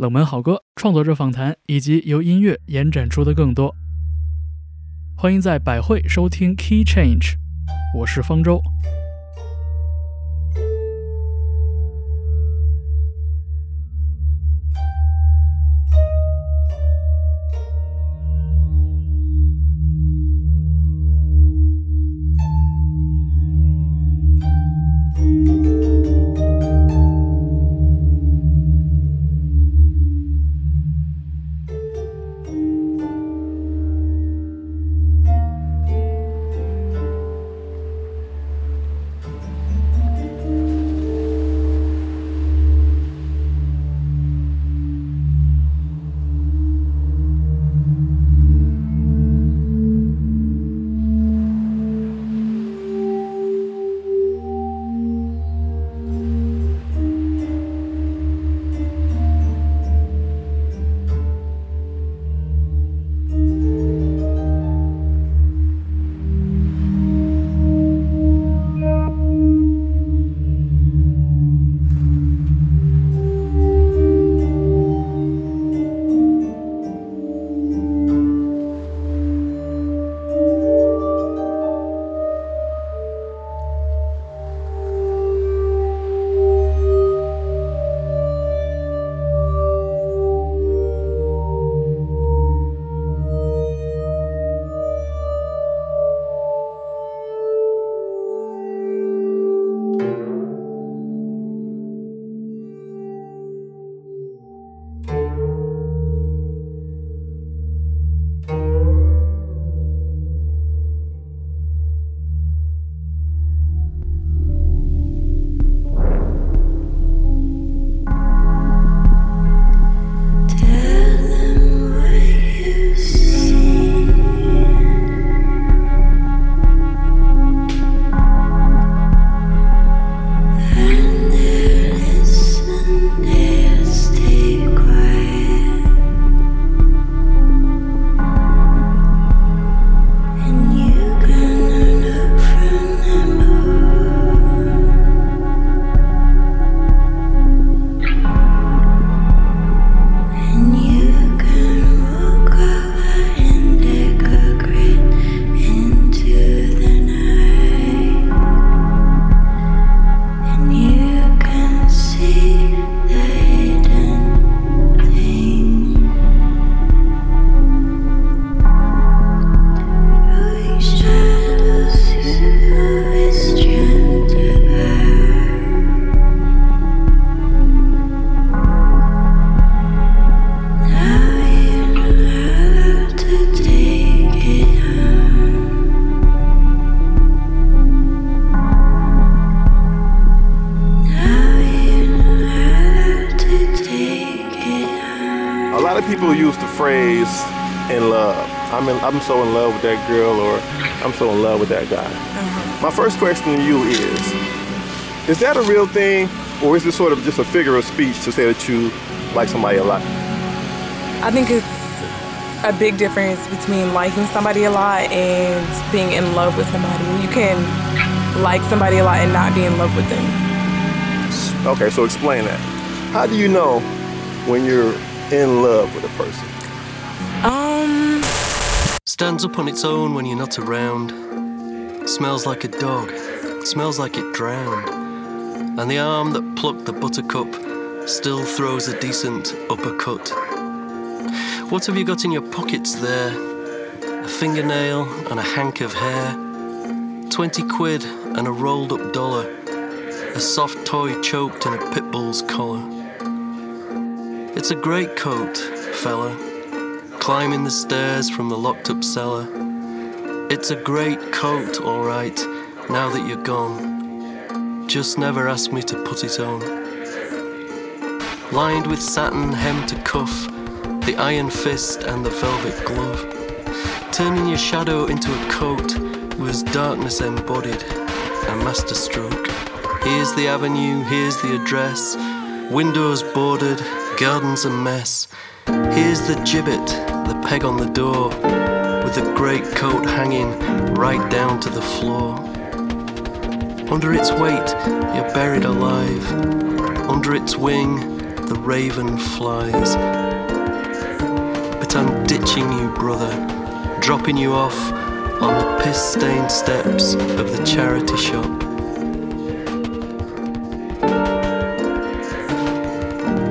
冷门好歌、创作者访谈以及由音乐延展出的更多。欢迎在百汇收听 Key Change，我是方舟。With that girl or I'm so in love with that guy. Uh-huh. My first question to you is, is that a real thing or is it sort of just a figure of speech to say that you like somebody a lot? I think it's a big difference between liking somebody a lot and being in love with somebody. You can like somebody a lot and not be in love with them. Okay, so explain that. How do you know when you're in love with a person? Um, Stands up on its own when you're not around. Smells like a dog. Smells like it drowned. And the arm that plucked the buttercup still throws a decent uppercut. What have you got in your pockets there? A fingernail and a hank of hair. Twenty quid and a rolled up dollar. A soft toy choked in a pit bull's collar. It's a great coat, fella climbing the stairs from the locked up cellar. It's a great coat, alright, now that you're gone. Just never ask me to put it on. Lined with satin hem to cuff, the iron fist and the velvet glove. Turning your shadow into a coat was darkness embodied, a masterstroke. Here's the avenue, here's the address, windows boarded, gardens a mess. Here's the gibbet, the peg on the door, with the greatcoat hanging right down to the floor. Under its weight, you're buried alive. Under its wing, the raven flies. But I'm ditching you, brother, dropping you off on the piss stained steps of the charity shop.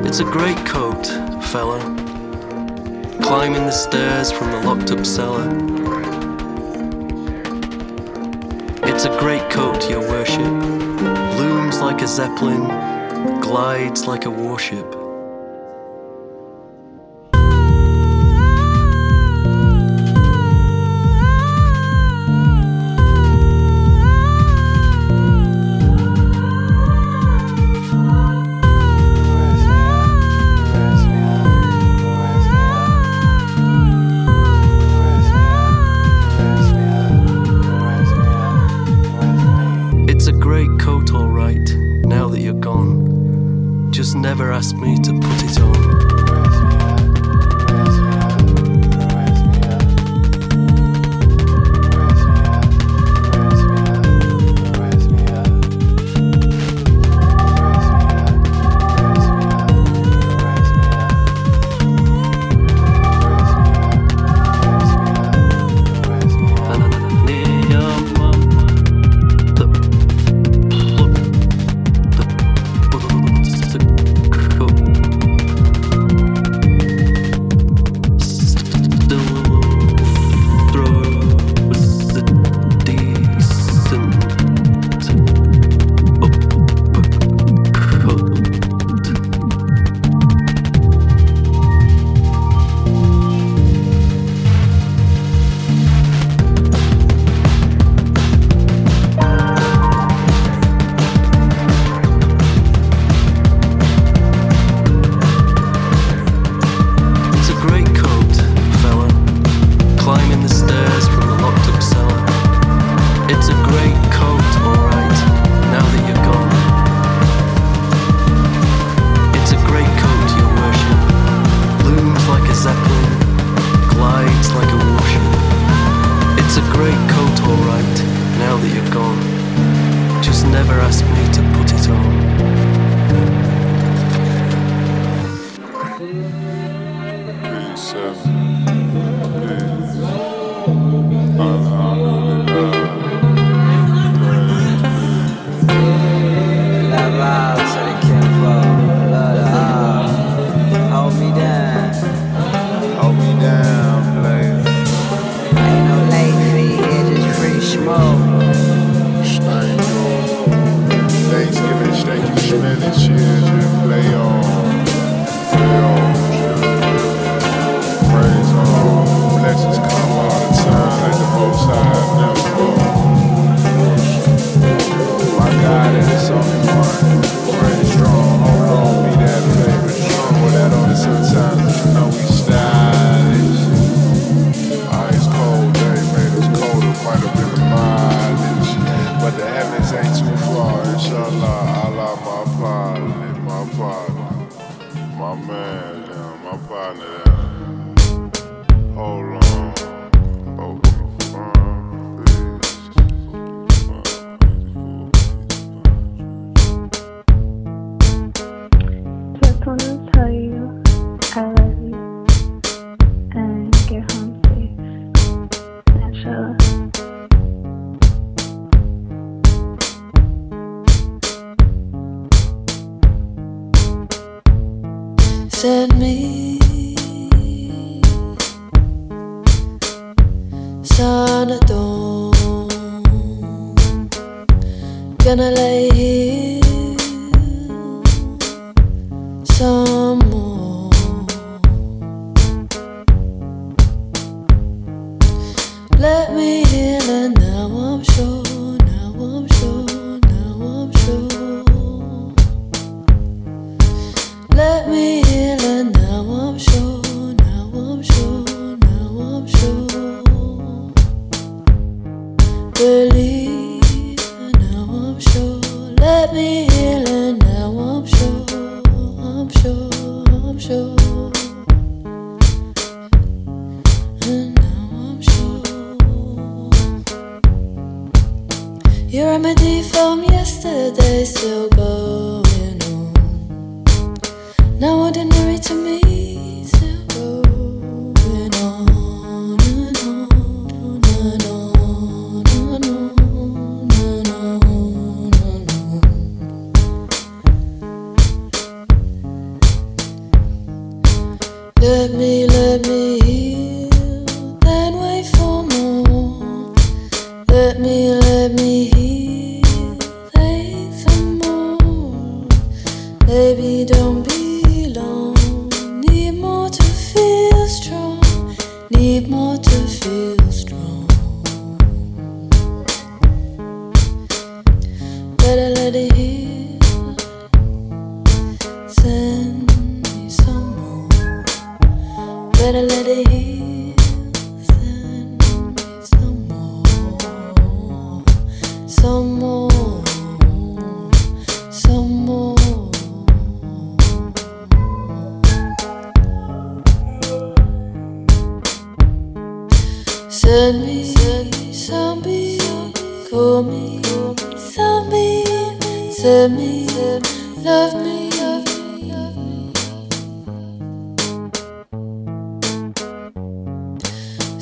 It's a great coat, fella climbing the stairs from the locked up cellar. It's a great coat, your worship. Looms like a zeppelin, glides like a warship. Peace.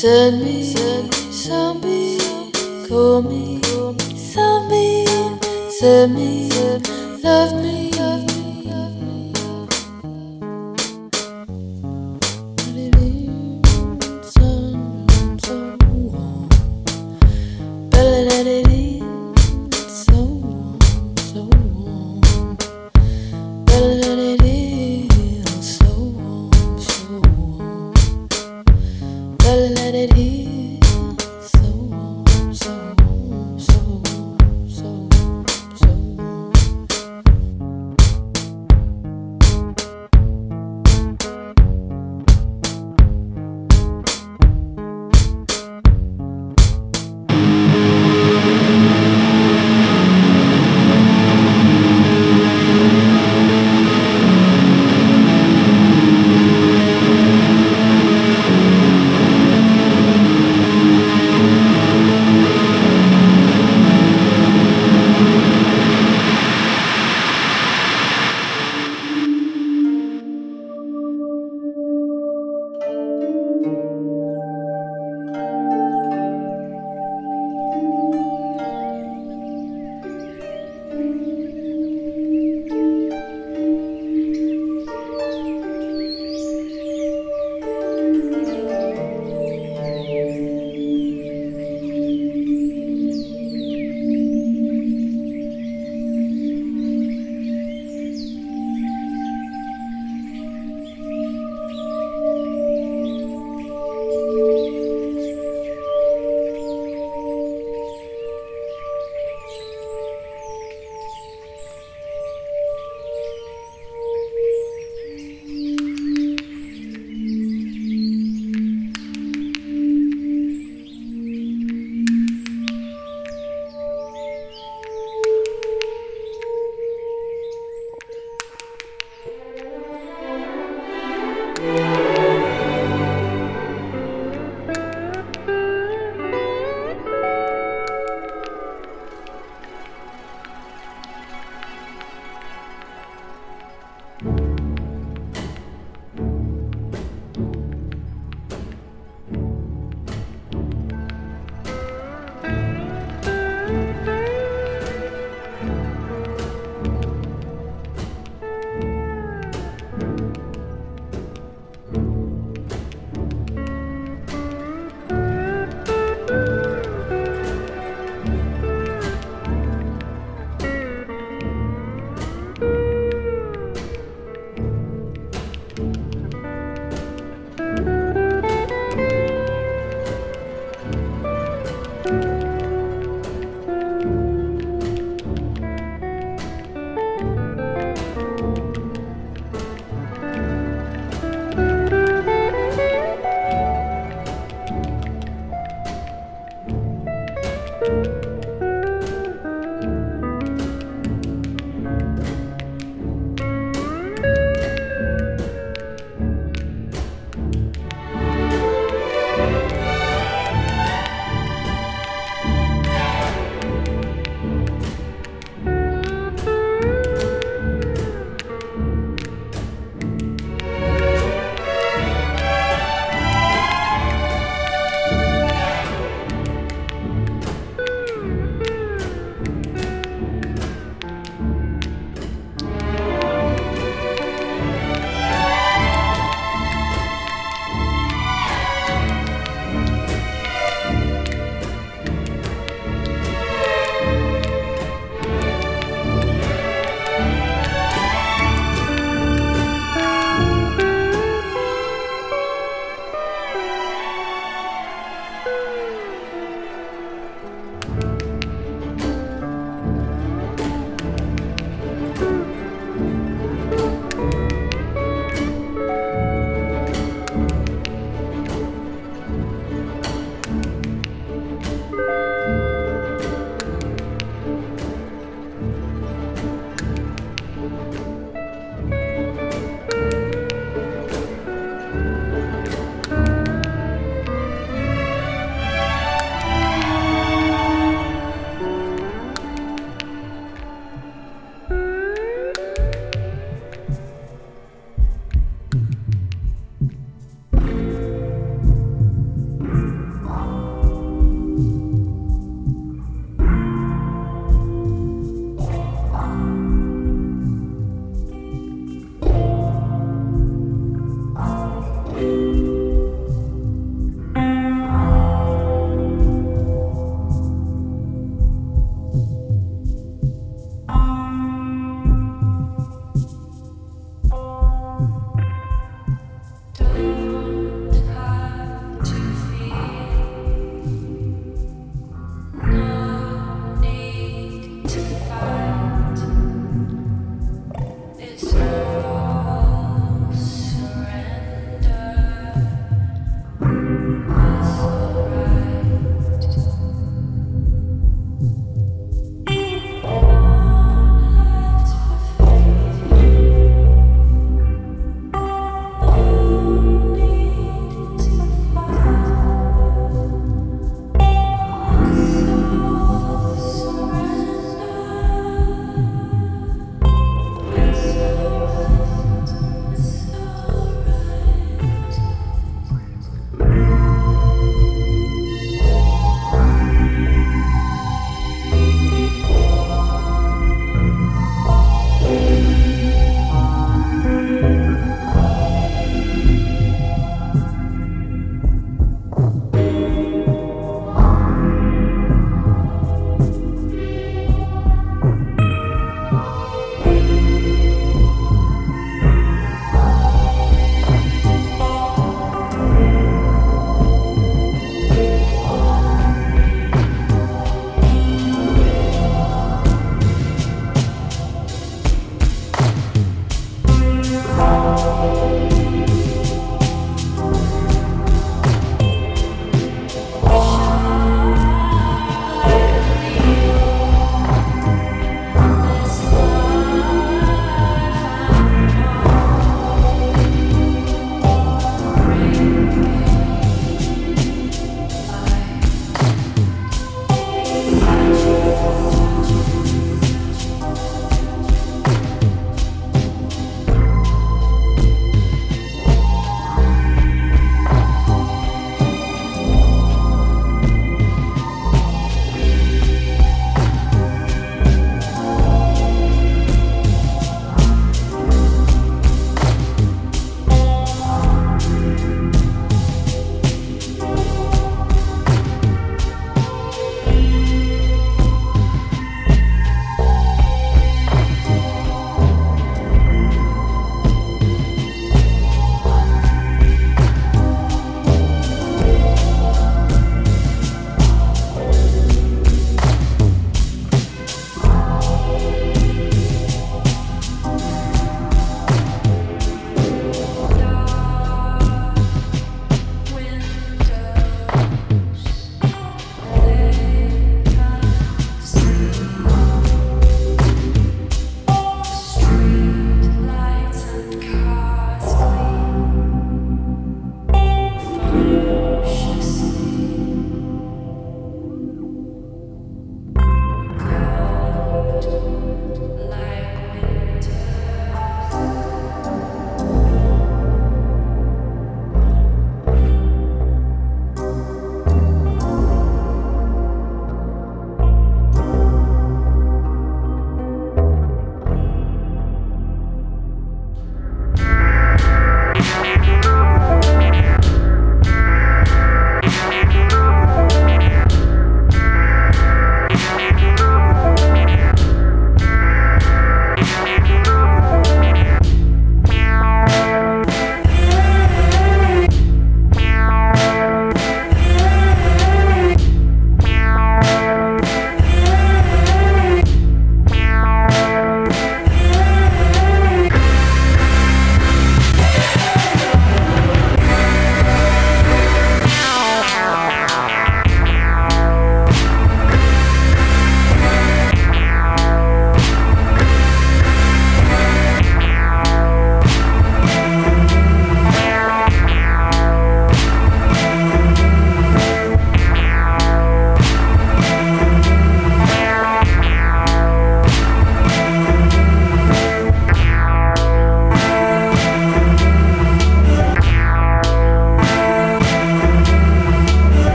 Send me, send me, send me, call me, send me, send me, love me, love me.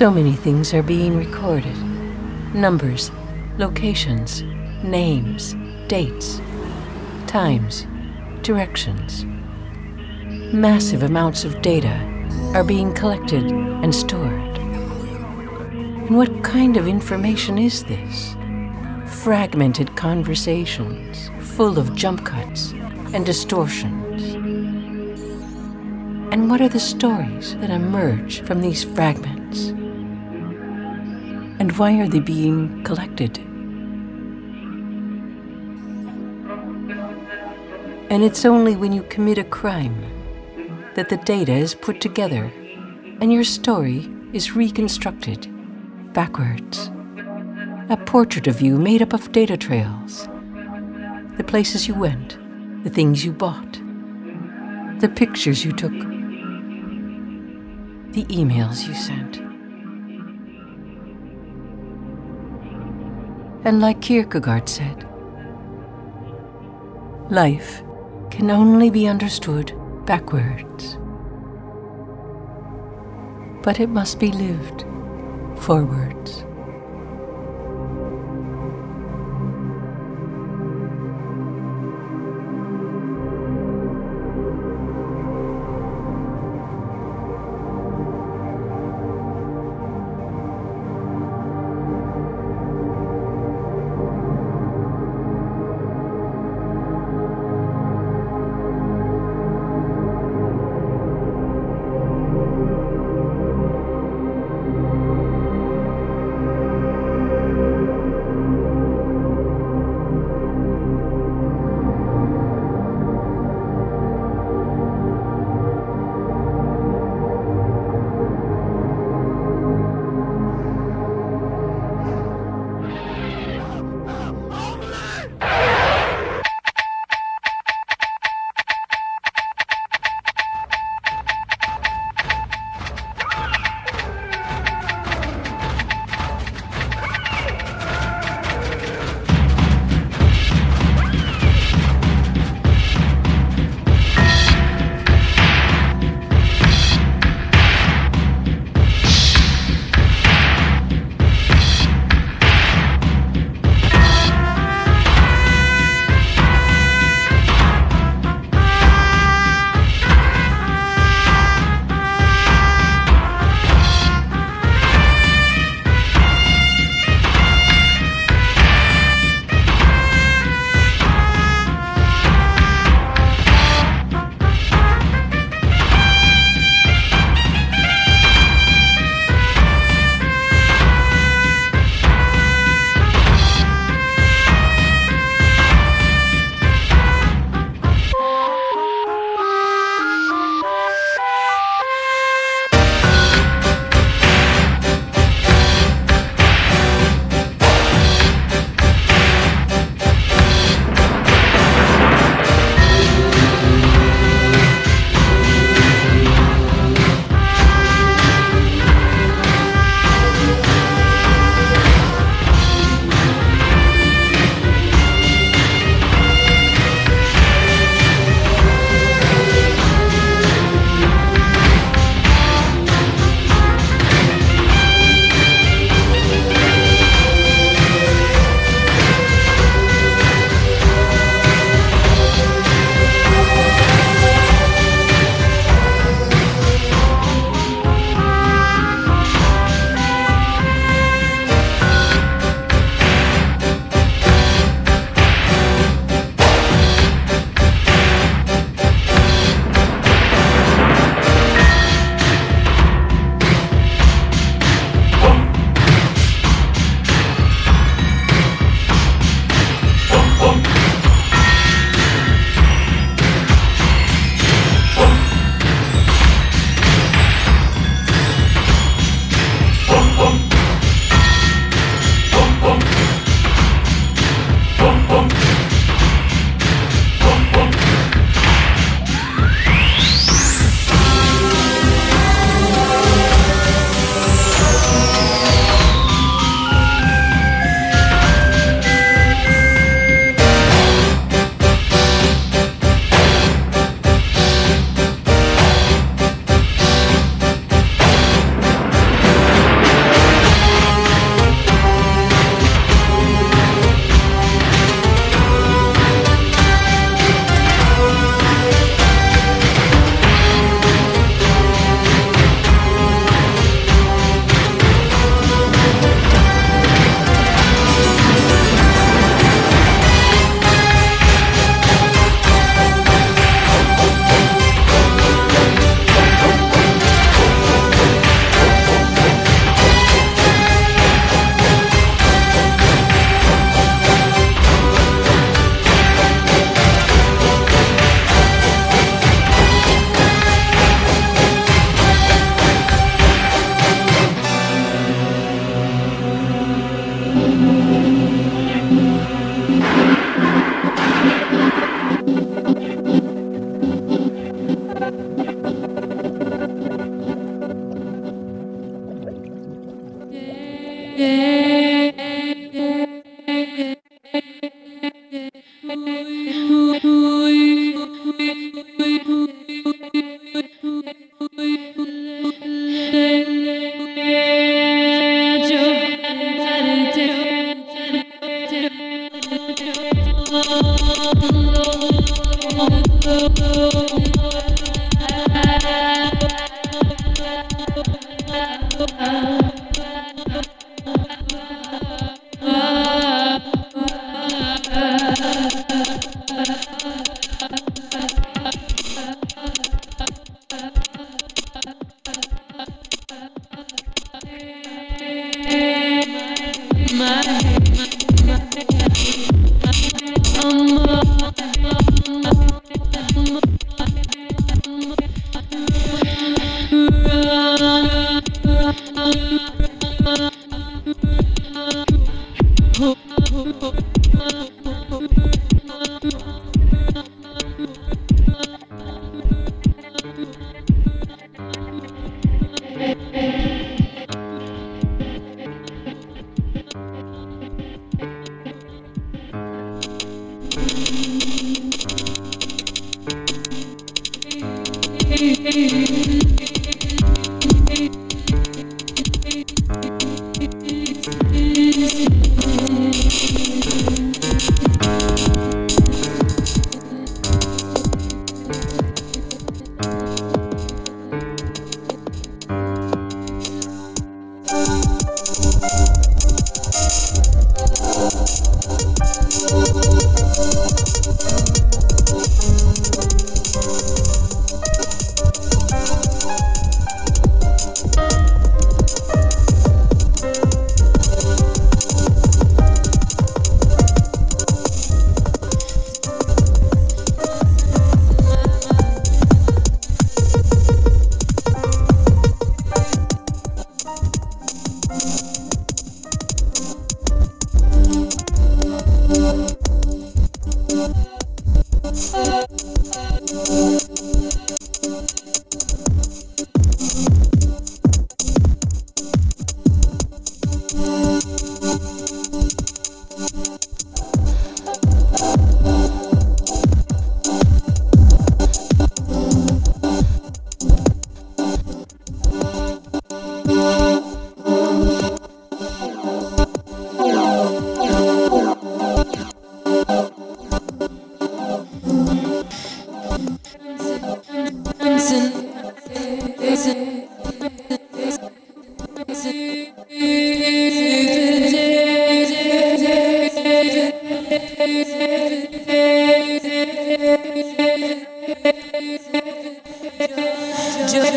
So many things are being recorded numbers, locations, names, dates, times, directions. Massive amounts of data are being collected and stored. And what kind of information is this? Fragmented conversations full of jump cuts and distortions. And what are the stories that emerge from these fragments? Why are they being collected? And it's only when you commit a crime that the data is put together and your story is reconstructed backwards. A portrait of you made up of data trails. The places you went, the things you bought, the pictures you took, the emails you sent. And like Kierkegaard said, life can only be understood backwards. But it must be lived forwards.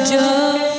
Joe.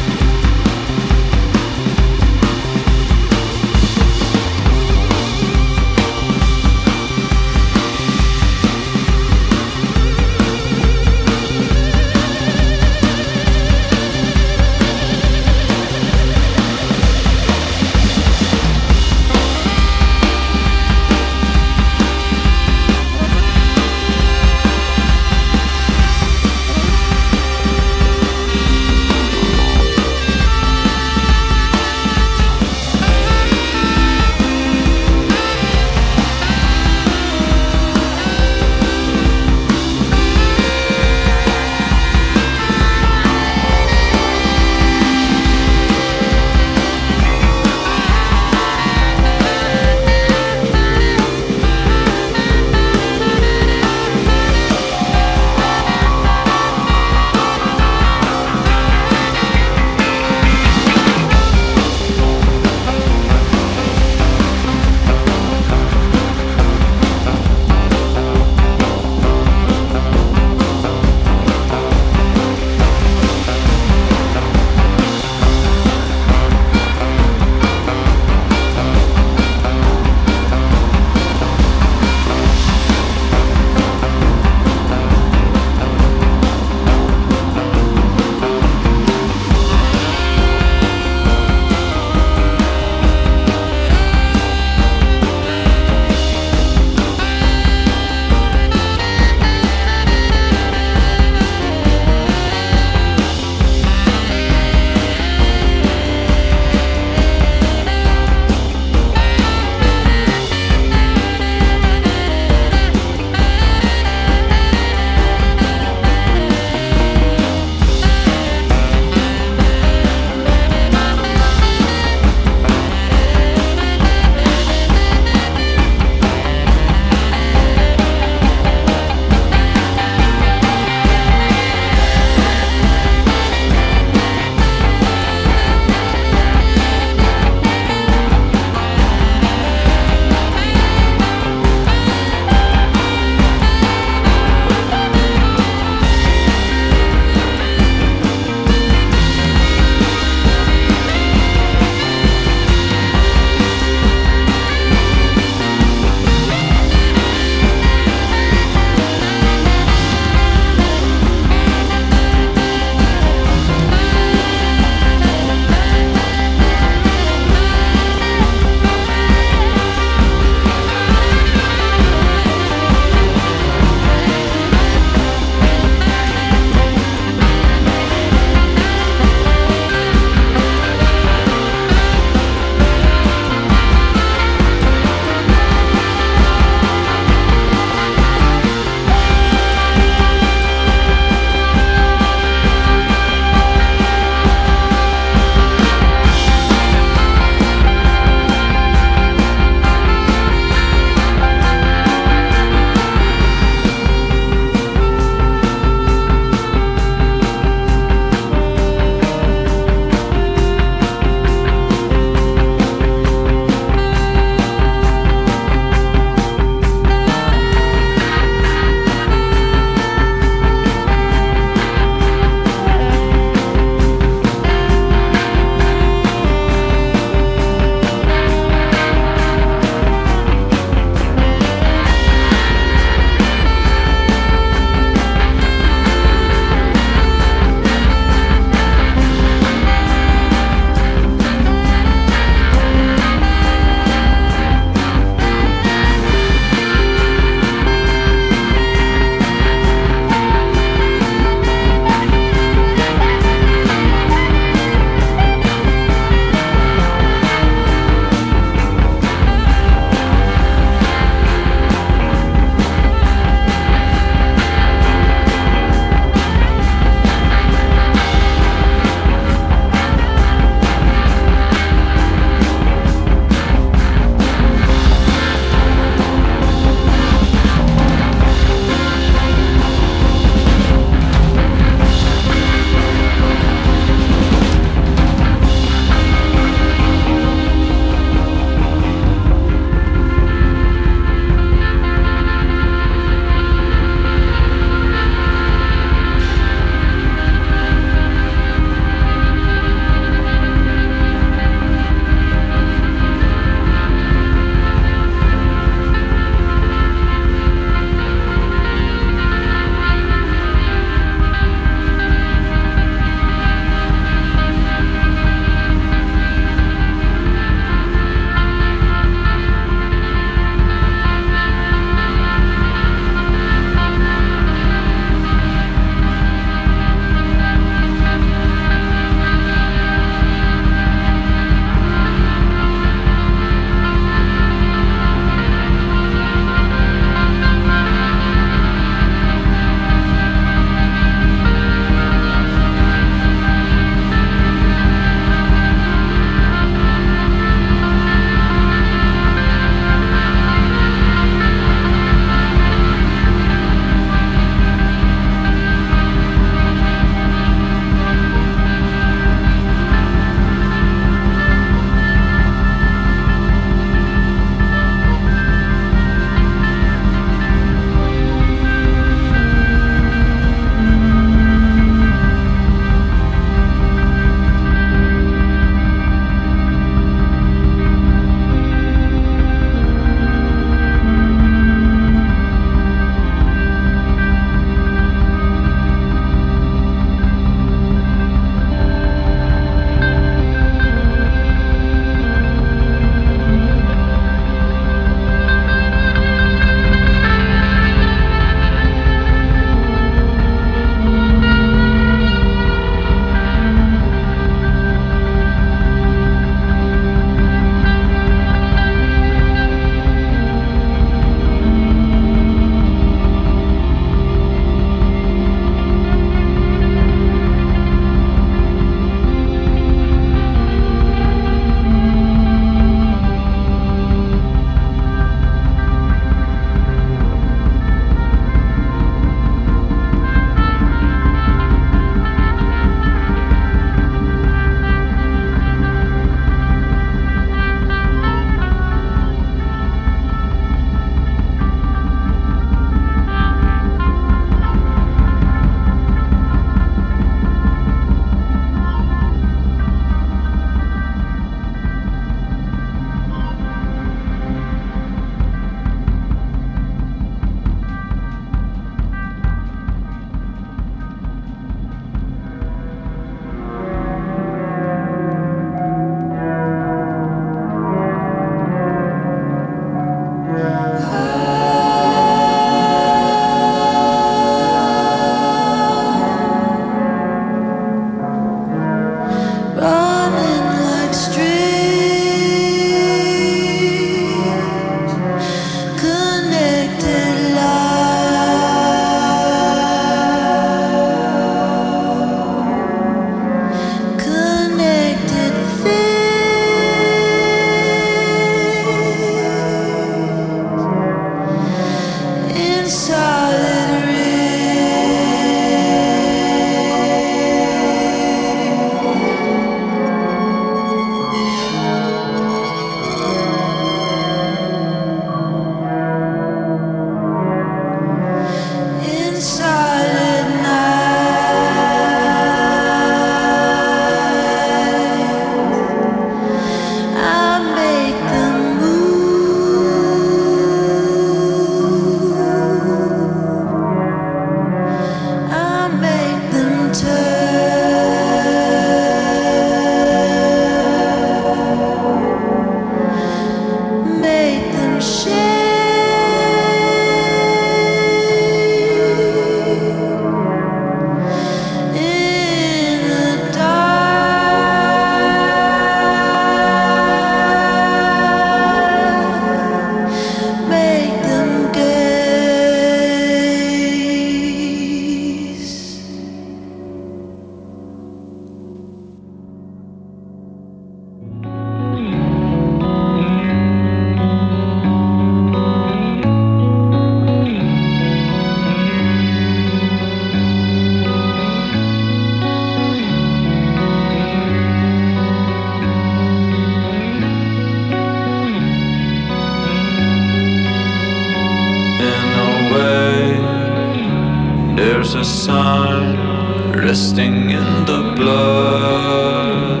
There's a sun resting in the blood.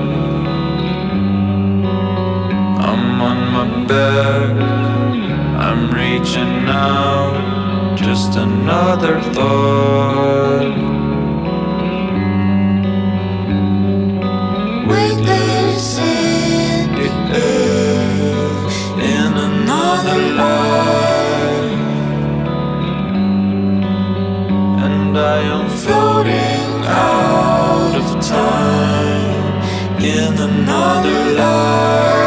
I'm on my back, I'm reaching out. Just another thought. Wait, there's and I am floating out of time in another life.